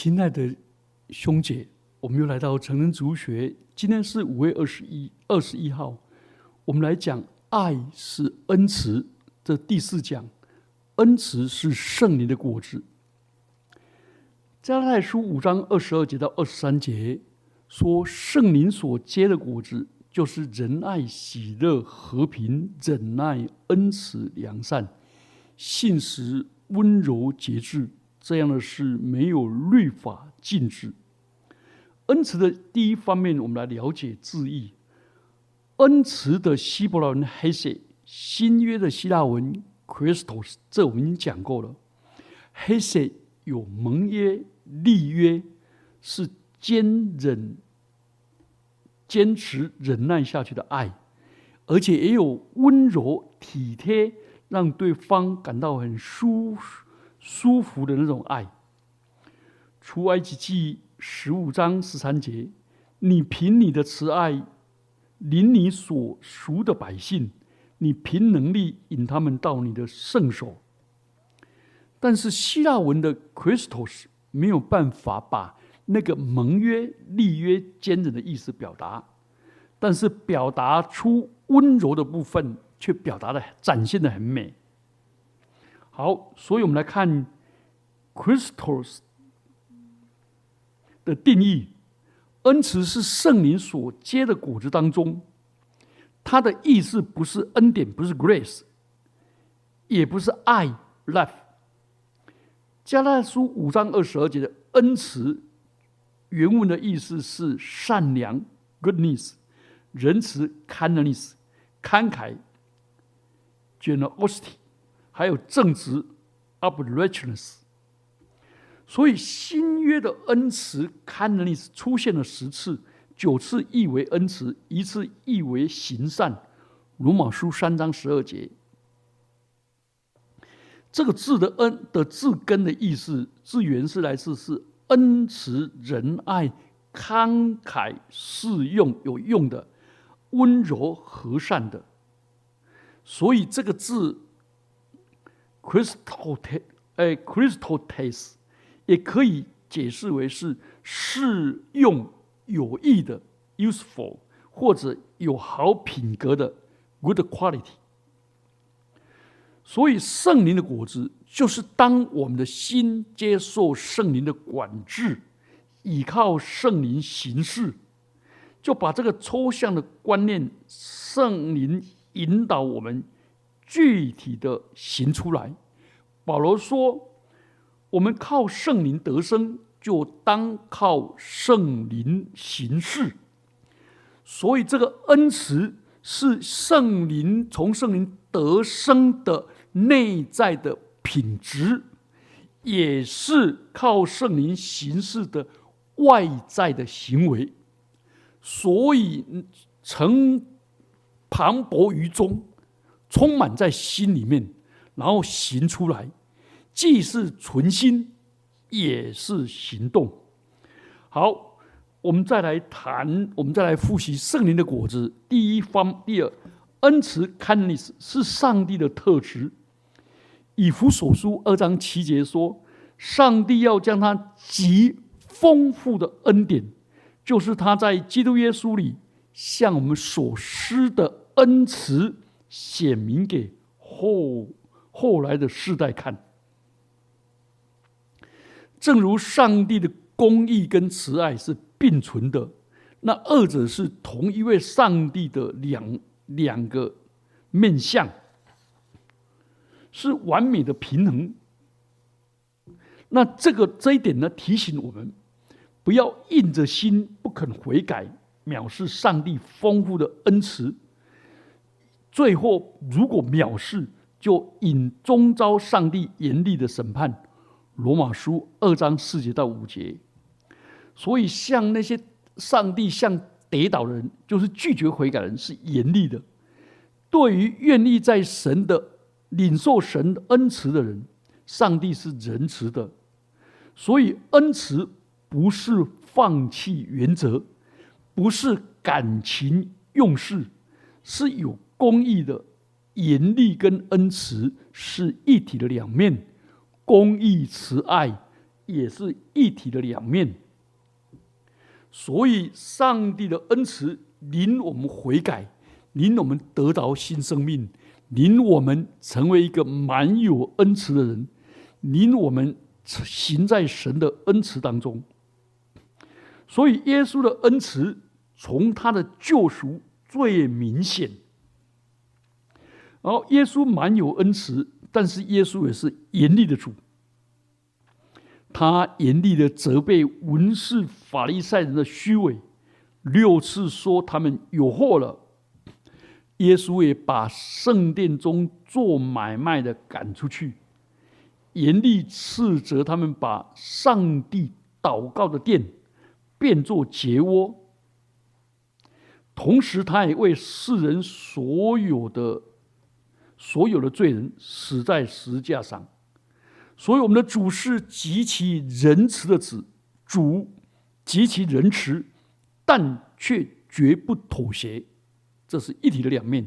亲爱的兄姐，我们又来到成人族学。今天是五月二十一二十一号，我们来讲“爱是恩慈”的第四讲。恩慈是圣灵的果子。加拉太书五章二十二节到二十三节说，圣灵所结的果子就是仁爱、喜乐、和平、忍耐、恩慈、良善、信实、温柔、节制。这样的事没有律法禁止。恩慈的第一方面，我们来了解字义。恩慈的希伯来文 h e s e 新约的希腊文 “Christos”，这我们已经讲过了。h e s e 有盟约、立约，是坚忍、坚持、忍耐下去的爱，而且也有温柔、体贴，让对方感到很舒服。舒服的那种爱。出埃及记十五章十三节，你凭你的慈爱领你所属的百姓，你凭能力引他们到你的圣所。但是希腊文的 Christos 没有办法把那个盟约、立约、坚韧的意思表达，但是表达出温柔的部分，却表达的展现的很美。好，所以我们来看 “Christos” 的定义。恩慈是圣灵所结的果子当中，它的意思不是恩典，不是 grace，也不是爱 love。加拉书五章二十二节的恩慈，原文的意思是善良 goodness，仁慈 kindness，慷慨 generosity。还有正直，uprightness。所以新约的恩慈 kindness 出现了十次，九次译为恩慈，一次译为行善。罗马书三章十二节，这个字的恩的字根的意思，字源是来自是恩慈、仁爱、慷慨、适用、有用的、温柔、和善的。所以这个字。Crystal t 哎，Crystal taste 也可以解释为是适用、有益的 （useful） 或者有好品格的 （good quality）。所以圣灵的果子，就是当我们的心接受圣灵的管制，依靠圣灵行事，就把这个抽象的观念，圣灵引导我们。具体的行出来，保罗说：“我们靠圣灵得生，就当靠圣灵行事。”所以，这个恩慈是圣灵从圣灵得生的内在的品质，也是靠圣灵行事的外在的行为。所以，成磅礴于中。充满在心里面，然后行出来，既是存心，也是行动。好，我们再来谈，我们再来复习圣灵的果子。第一方，第二，恩慈 （kindness） 是上帝的特质。以弗所书二章七节说：“上帝要将他极丰富的恩典，就是他在基督耶稣里向我们所施的恩慈。”显明给后后来的世代看，正如上帝的公义跟慈爱是并存的，那二者是同一位上帝的两两个面相，是完美的平衡。那这个这一点呢，提醒我们不要硬着心不肯悔改，藐视上帝丰富的恩慈。最后，如果藐视，就引终遭上帝严厉的审判。罗马书二章四节到五节。所以，像那些上帝向跌倒的人，就是拒绝悔改的人，是严厉的；对于愿意在神的领受神恩慈的人，上帝是仁慈的。所以，恩慈不是放弃原则，不是感情用事，是有。公义的严厉跟恩慈是一体的两面，公义慈爱也是一体的两面。所以，上帝的恩慈领我们悔改，领我们得到新生命，领我们成为一个满有恩慈的人，领我们行在神的恩慈当中。所以，耶稣的恩慈从他的救赎最明显。然后，耶稣蛮有恩慈，但是耶稣也是严厉的主。他严厉的责备文士法利赛人的虚伪，六次说他们有祸了。耶稣也把圣殿中做买卖的赶出去，严厉斥责他们把上帝祷告的殿变作结窝。同时，他也为世人所有的所有的罪人死在十字架上。所以，我们的主是极其仁慈的子，主极其仁慈，但却绝不妥协，这是一体的两面。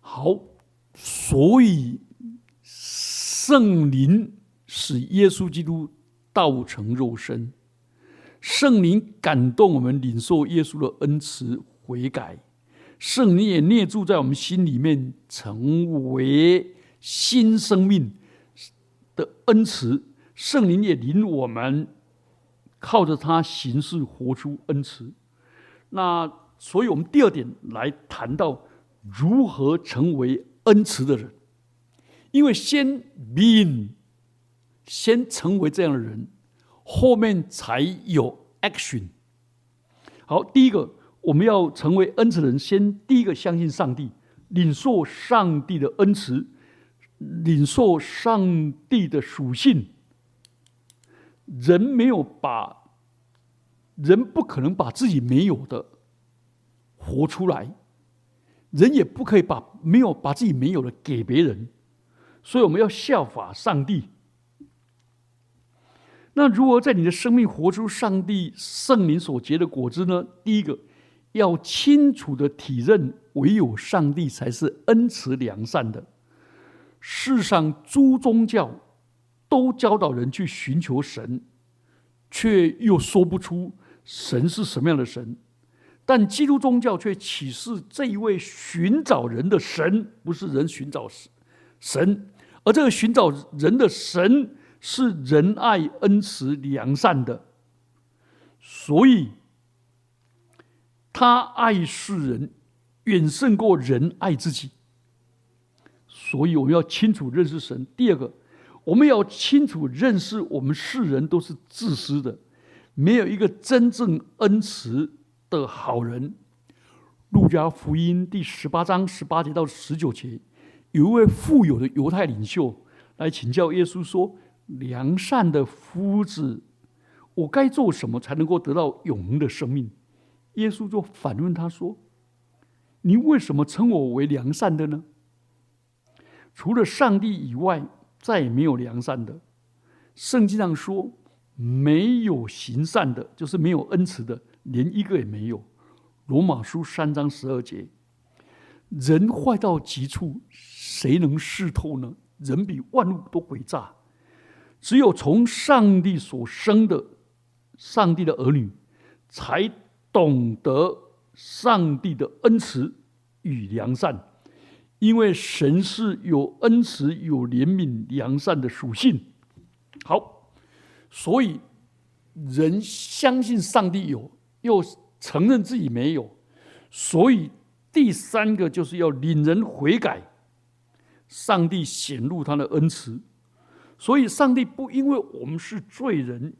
好，所以圣灵使耶稣基督道成肉身，圣灵感动我们领受耶稣的恩慈悔改，圣灵也内住在我们心里面，成为。新生命的恩慈，圣灵也领我们靠着他行事，活出恩慈。那所以，我们第二点来谈到如何成为恩慈的人，因为先 being，先成为这样的人，后面才有 action。好，第一个我们要成为恩慈的人，先第一个相信上帝，领受上帝的恩慈。领受上帝的属性，人没有把，人不可能把自己没有的活出来，人也不可以把没有把自己没有的给别人，所以我们要效法上帝。那如何在你的生命活出上帝圣灵所结的果子呢？第一个，要清楚的体认，唯有上帝才是恩慈良善的。世上诸宗教都教导人去寻求神，却又说不出神是什么样的神。但基督宗教却启示这一位寻找人的神，不是人寻找神，而这个寻找人的神是仁爱、恩慈、良善的。所以，他爱世人，远胜过人爱自己。所以我们要清楚认识神。第二个，我们要清楚认识我们世人都是自私的，没有一个真正恩慈的好人。路加福音第十八章十八节到十九节，有一位富有的犹太领袖来请教耶稣说：“良善的夫子，我该做什么才能够得到永恒的生命？”耶稣就反问他说：“你为什么称我为良善的呢？”除了上帝以外，再也没有良善的。圣经上说，没有行善的，就是没有恩慈的，连一个也没有。罗马书三章十二节，人坏到极处，谁能视透呢？人比万物都诡诈，只有从上帝所生的上帝的儿女，才懂得上帝的恩慈与良善。因为神是有恩慈、有怜悯、良善的属性。好，所以人相信上帝有，又承认自己没有，所以第三个就是要领人悔改。上帝显露他的恩慈，所以上帝不因为我们是罪人，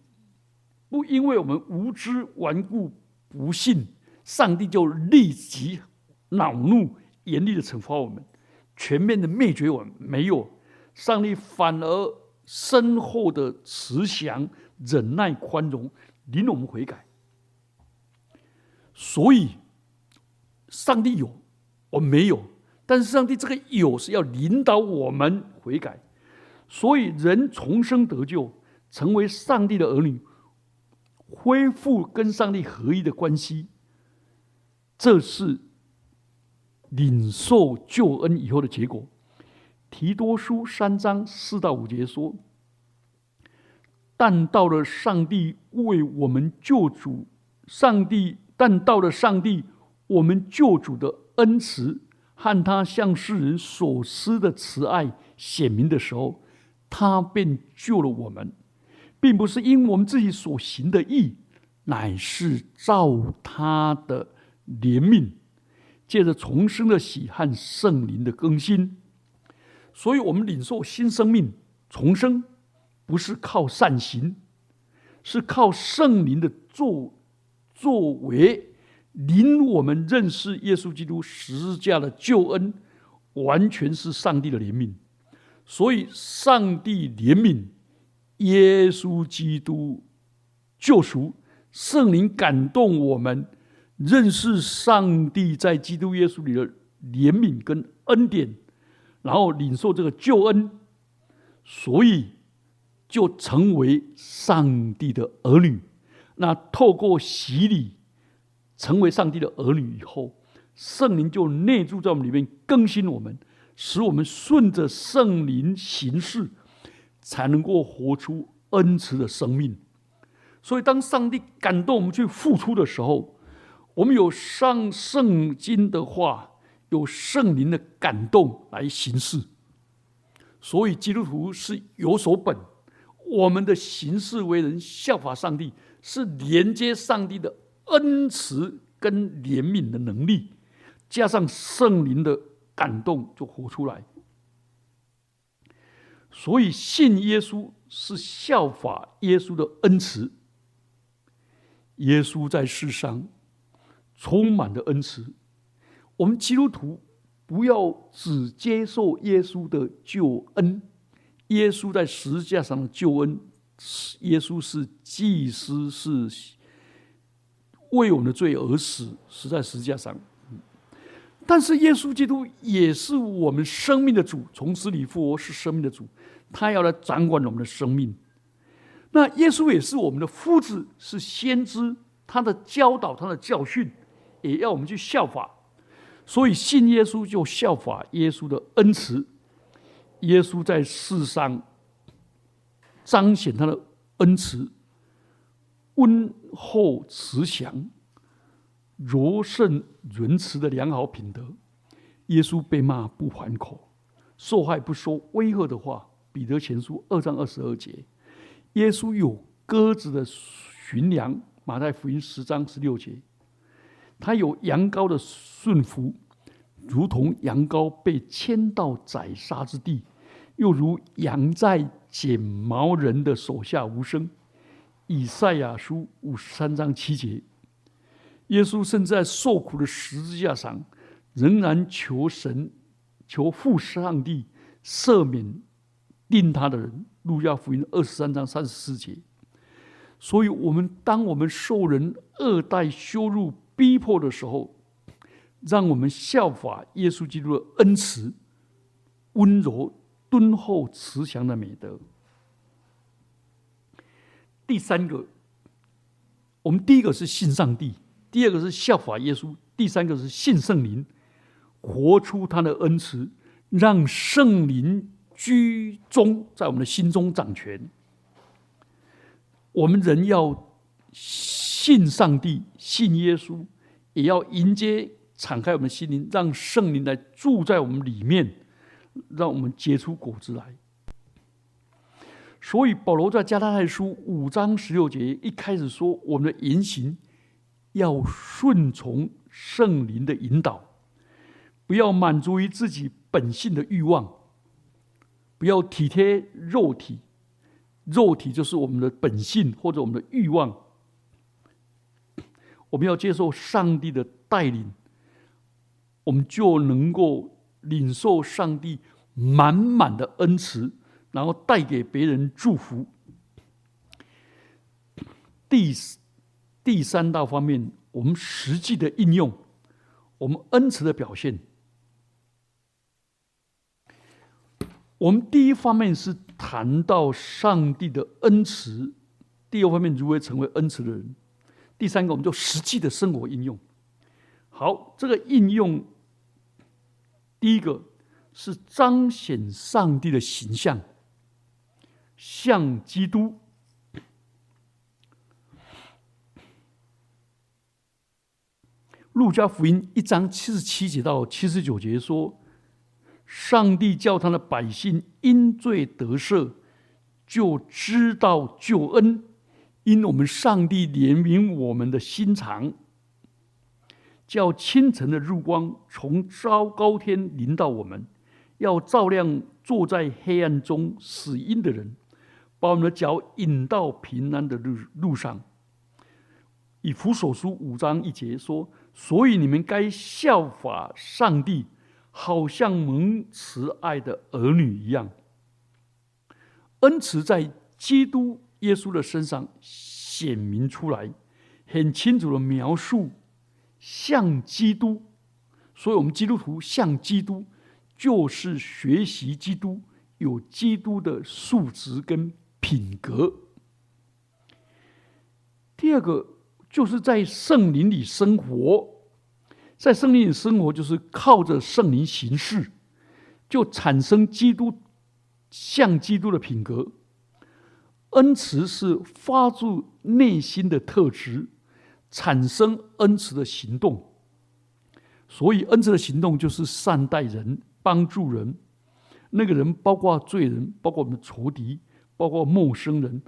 不因为我们无知顽固不信，上帝就立即恼怒、严厉的惩罚我们。全面的灭绝，我们没有上帝，反而深厚的慈祥、忍耐、宽容，领我们悔改。所以，上帝有，我没有，但是上帝这个有是要领导我们悔改。所以，人重生得救，成为上帝的儿女，恢复跟上帝合一的关系，这是。领受救恩以后的结果，提多书三章四到五节说：“但到了上帝为我们救主，上帝但到了上帝我们救主的恩慈和他向世人所施的慈爱显明的时候，他便救了我们，并不是因我们自己所行的义，乃是照他的怜悯，借着重生的喜和圣灵的更新，所以我们领受新生命重生。不是靠善行，是靠圣灵的作作为，领我们认识耶稣基督十字架的救恩，完全是上帝的怜悯。所以，上帝怜悯耶稣基督救赎，圣灵感动我们认识上帝在基督耶稣里的怜悯跟恩典，然后领受这个救恩。所以。就成为上帝的儿女。那透过洗礼，成为上帝的儿女以后，圣灵就内住在我们里面，更新我们，使我们顺着圣灵行事，才能够活出恩慈的生命。所以，当上帝感动我们去付出的时候，我们有上圣经的话，有圣灵的感动来行事。所以，基督徒是有所本。我们的行事为人效法上帝，是连接上帝的恩慈跟怜悯的能力，加上圣灵的感动，就活出来。所以信耶稣是效法耶稣的恩慈。耶稣在世上充满的恩慈，我们基督徒不要只接受耶稣的救恩。耶稣在十字架上的救恩，耶稣是祭司，是为我们的罪而死，死在十字架上。但是耶稣基督也是我们生命的主，从死里复活是生命的主，他要来掌管我们的生命。那耶稣也是我们的夫子，是先知，他的教导，他的教训，也要我们去效法。所以信耶稣就效法耶稣的恩慈。耶稣在世上彰显他的恩慈、温厚、慈祥、柔顺、仁慈的良好品德。耶稣被骂不还口，受害不说威吓的话。彼得前书二章二十二节。耶稣有鸽子的驯良。马太福音十章十六节。他有羊羔的顺服，如同羊羔被牵到宰杀之地。又如羊在剪毛人的手下无声，以赛亚书五十三章七节，耶稣甚至在受苦的十字架上，仍然求神、求父上帝赦免定他的人。路加福音二十三章三十四节。所以，我们当我们受人恶待、羞辱、逼迫的时候，让我们效法耶稣基督的恩慈、温柔。敦厚慈祥的美德。第三个，我们第一个是信上帝，第二个是效法耶稣，第三个是信圣灵，活出他的恩慈，让圣灵居中，在我们的心中掌权。我们人要信上帝，信耶稣，也要迎接、敞开我们心灵，让圣灵来住在我们里面。让我们结出果子来。所以保罗在加拉太书五章十六节一开始说：“我们的言行要顺从圣灵的引导，不要满足于自己本性的欲望，不要体贴肉体。肉体就是我们的本性或者我们的欲望。我们要接受上帝的带领，我们就能够。”领受上帝满满的恩慈，然后带给别人祝福。第第三大方面，我们实际的应用，我们恩慈的表现。我们第一方面是谈到上帝的恩慈，第二方面如何成为恩慈的人，第三个我们就实际的生活应用。好，这个应用，第一个是彰显上帝的形象，像基督。路加福音一章七十七节到七十九节说。上帝叫他的百姓因罪得赦，就知道救恩，因我们上帝怜悯我们的心肠，叫清晨的日光从昭高天临到我们，要照亮坐在黑暗中死荫的人，把我们的脚引到平安的路路上。”以弗所书五章一节说。所以你们该效法上帝，好像蒙慈爱的儿女一样。恩慈在基督耶稣的身上显明出来，很清楚的描述像基督。所以，我们基督徒像基督，就是学习基督，有基督的素质跟品格。第二个。就是在圣灵里生活，在圣灵里生活，就是靠着圣灵行事，就产生基督像基督的品格。恩慈是发自内心的特质，产生恩慈的行动。所以，恩慈的行动就是善待人、帮助人。那个人包括罪人，包括我们的仇敌，包括陌生人，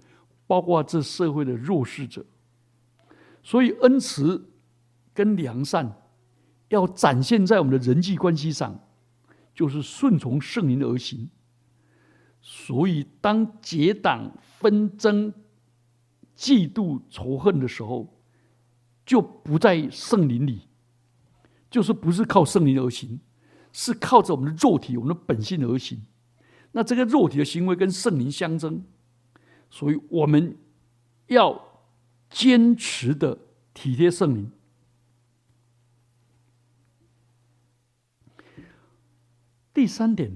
包括这社会的弱势者。所以，恩慈跟良善要展现在我们的人际关系上，就是顺从圣灵而行。所以，当结党纷争、嫉妒仇恨的时候，就不在圣灵里，就是不是靠圣灵而行，是靠着我们的肉体、我们的本性而行。那这个肉体的行为跟圣灵相争，所以我们要。坚持的体贴圣灵。第三点，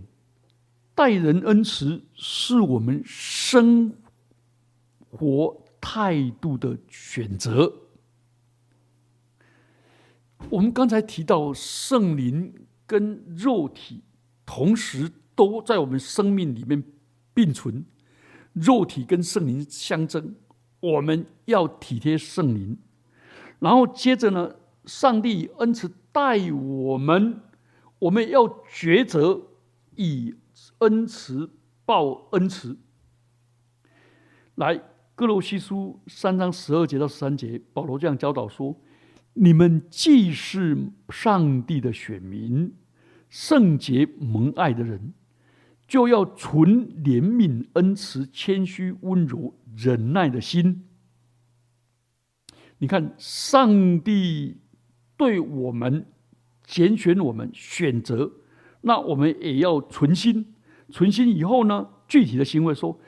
待人恩慈是我们生活态度的选择。我们刚才提到圣灵跟肉体同时都在我们生命里面并存，肉体跟圣灵相争。我们要体贴圣灵，然后接着呢，上帝恩慈待我们，我们要抉择以恩慈报恩慈。来，哥罗西书三章十二节到十三节，保罗这样教导说：你们既是上帝的选民，圣洁蒙爱的人，就要存怜悯、恩慈、谦虚、温柔。忍耐的心，你看，上帝对我们拣选我们选择，那我们也要存心。存心以后呢，具体的行为说：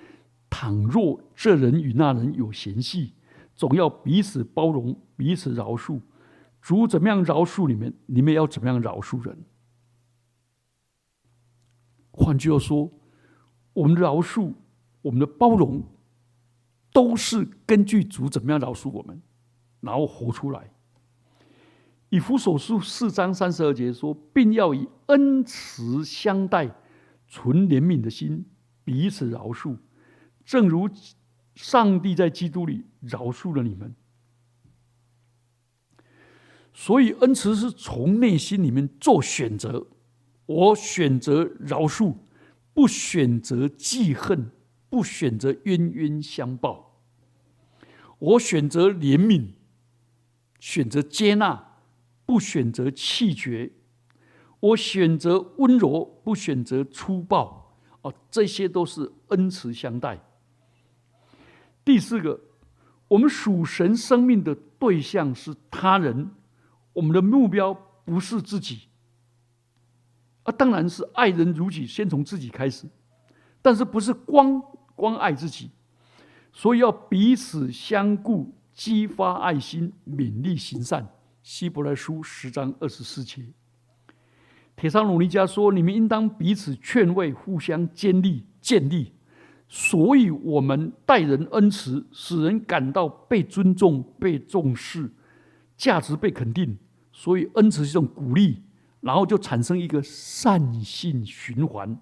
倘若这人与那人有嫌隙，总要彼此包容，彼此饶恕。主怎么样饶恕你们，你们要怎么样饶恕人。换句话说，我们的饶恕，我们的包容。都是根据主怎么样饶恕我们，然后活出来。以弗所书四章三十二节说，并要以恩慈相待，存怜悯的心，彼此饶恕，正如上帝在基督里饶恕了你们。所以，恩慈是从内心里面做选择，我选择饶恕，不选择记恨。不选择冤冤相报，我选择怜悯，选择接纳，不选择弃绝；我选择温柔，不选择粗暴。哦，这些都是恩慈相待。第四个，我们属神生命的对象是他人，我们的目标不是自己。啊，当然是爱人如己，先从自己开始，但是不是光。关爱自己，所以要彼此相顾，激发爱心，勉励行善。希伯来书十章二十四节，铁上努尼加说：“你们应当彼此劝慰，互相坚立、建立。所以，我们待人恩慈，使人感到被尊重、被重视，价值被肯定。所以，恩慈是一种鼓励，然后就产生一个善性循环。”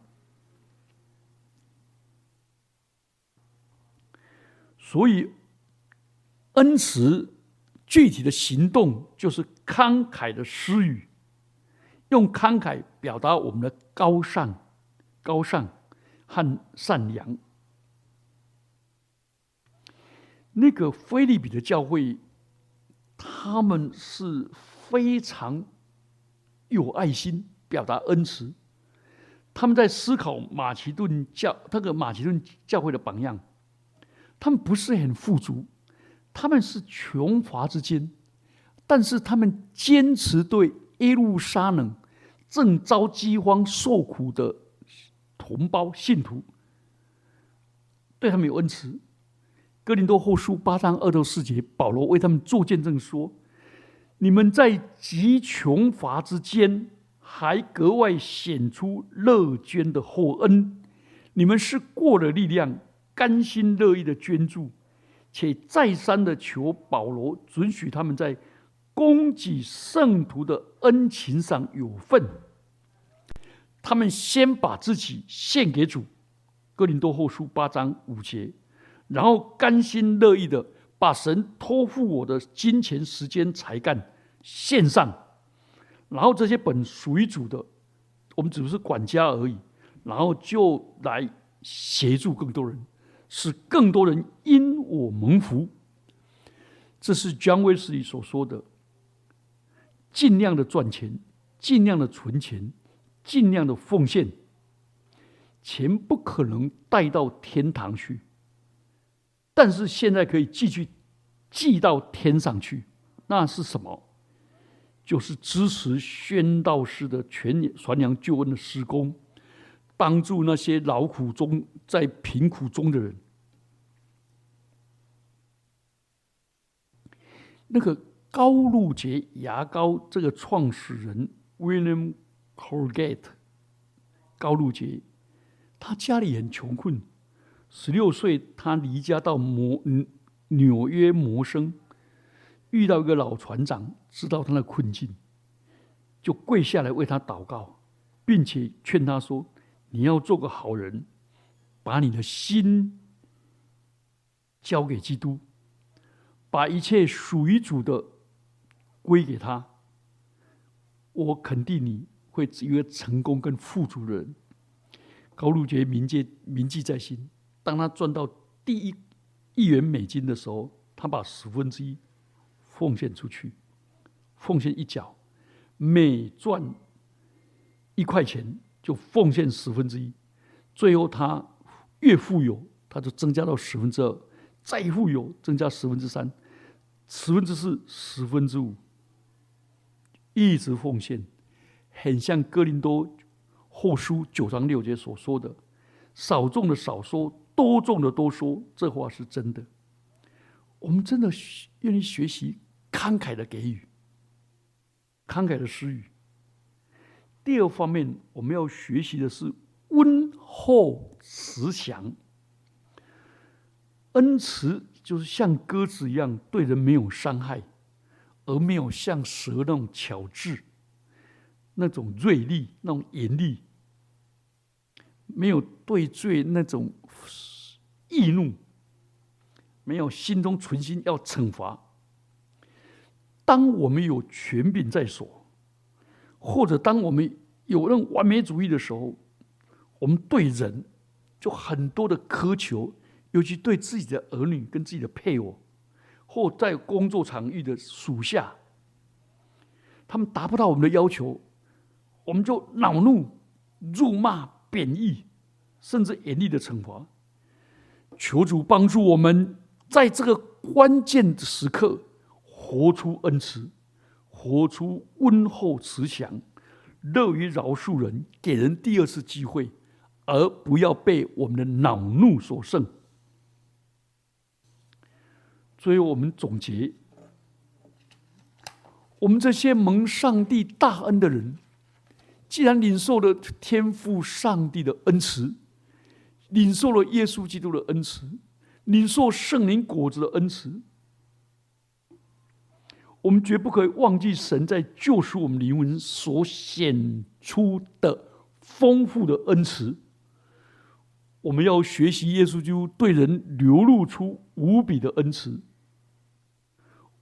所以，恩慈具体的行动就是慷慨的施予，用慷慨表达我们的高尚、高尚和善良。那个菲利比的教会，他们是非常有爱心，表达恩慈。他们在思考马其顿教那个马其顿教会的榜样，他们不是很富足，他们是穷乏之间，但是他们坚持对耶路撒冷正遭饥荒受苦的同胞信徒，对他们有恩慈。哥林多后书八章二到四节，保罗为他们做见证说：“你们在极穷乏之间。”还格外显出乐捐的厚恩，你们是过了力量，甘心乐意的捐助，且再三的求保罗准许他们在供给圣徒的恩情上有份。他们先把自己献给主，哥林多后书八章五节，然后甘心乐意的把神托付我的金钱、时间、才干献上。然后这些本属于主的，我们只是管家而已。然后就来协助更多人，使更多人因我蒙福。这是 John Wesley 所说的：尽量的赚钱，尽量的存钱，尽量的奉献。钱不可能带到天堂去，但是现在可以继续寄到天上去。那是什么？就是支持宣道士的全传扬救恩的施工，帮助那些劳苦中在贫苦中的人。那个高露洁牙膏这个创始人 William Colgate，高露洁，他家里很穷困，十六岁他离家到摩纽约摩生。遇到一个老船长，知道他的困境，就跪下来为他祷告，并且劝他说：“你要做个好人，把你的心交给基督，把一切属于主的归给他。我肯定你会一个成功跟富足的人。”高路杰铭记铭记在心。当他赚到第一亿元美金的时候，他把十分之一。奉献出去，奉献一角，每赚一块钱就奉献十分之一，最后他越富有，他就增加到十分之二，再富有增加十分之三，十分之四，十分之五，一直奉献，很像哥林多后书九章六节所说的：“少种的少说，多种的多说。”这话是真的。我们真的愿意学习。慷慨的给予，慷慨的施予。第二方面，我们要学习的是温厚慈祥。恩慈就是像鸽子一样，对人没有伤害，而没有像蛇那种巧智、那种锐利、那种严厉，没有对罪那种易怒，没有心中存心要惩罚。当我们有权柄在手，或者当我们有那种完美主义的时候，我们对人就很多的苛求，尤其对自己的儿女跟自己的配偶，或在工作场域的属下，他们达不到我们的要求，我们就恼怒、辱骂、贬义，甚至严厉的惩罚。求主帮助我们，在这个关键的时刻。活出恩慈，活出温厚慈祥，乐于饶恕人，给人第二次机会，而不要被我们的恼怒所胜。所以我们总结：我们这些蒙上帝大恩的人，既然领受了天赋上帝的恩慈，领受了耶稣基督的恩慈，领受圣灵果子的恩慈。我们绝不可以忘记神在救赎我们灵魂所显出的丰富的恩慈。我们要学习耶稣基督对人流露出无比的恩慈。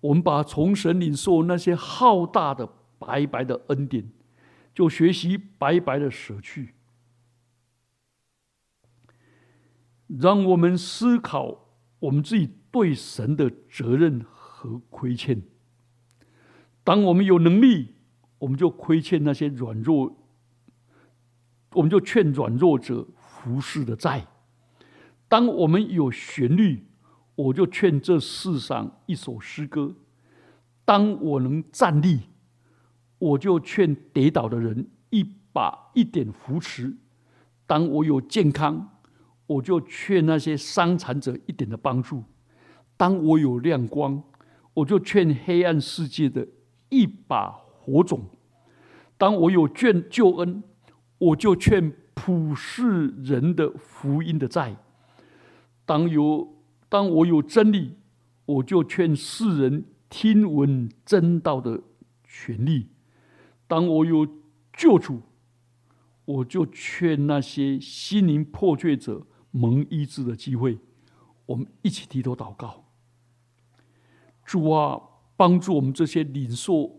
我们把从神领受那些浩大的白白的恩典，就学习白白的舍去。让我们思考我们自己对神的责任和亏欠。当我们有能力，我们就亏欠那些软弱，我们就劝软弱者服侍的债；当我们有旋律，我就劝这世上一首诗歌；当我能站立，我就劝跌倒的人一把一点扶持；当我有健康，我就劝那些伤残者一点的帮助；当我有亮光，我就劝黑暗世界的。一把火种，当我有眷救恩，我就劝普世人的福音的债；当有当我有真理，我就劝世人听闻真道的权利；当我有救主，我就劝那些心灵破碎者蒙医治的机会。我们一起低头祷告，主啊。帮助我们这些领受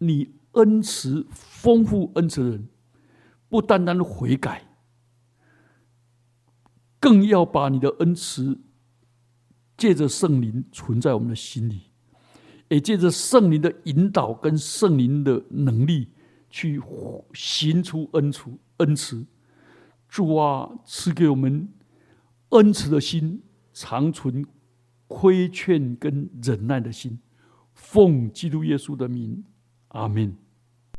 你恩慈丰富恩慈的人，不单单悔改，更要把你的恩慈借着圣灵存在我们的心里，也借着圣灵的引导跟圣灵的能力，去行出恩慈恩慈。主啊，赐给我们恩慈的心，长存亏欠跟忍耐的心。奉基督耶稣的名，阿门。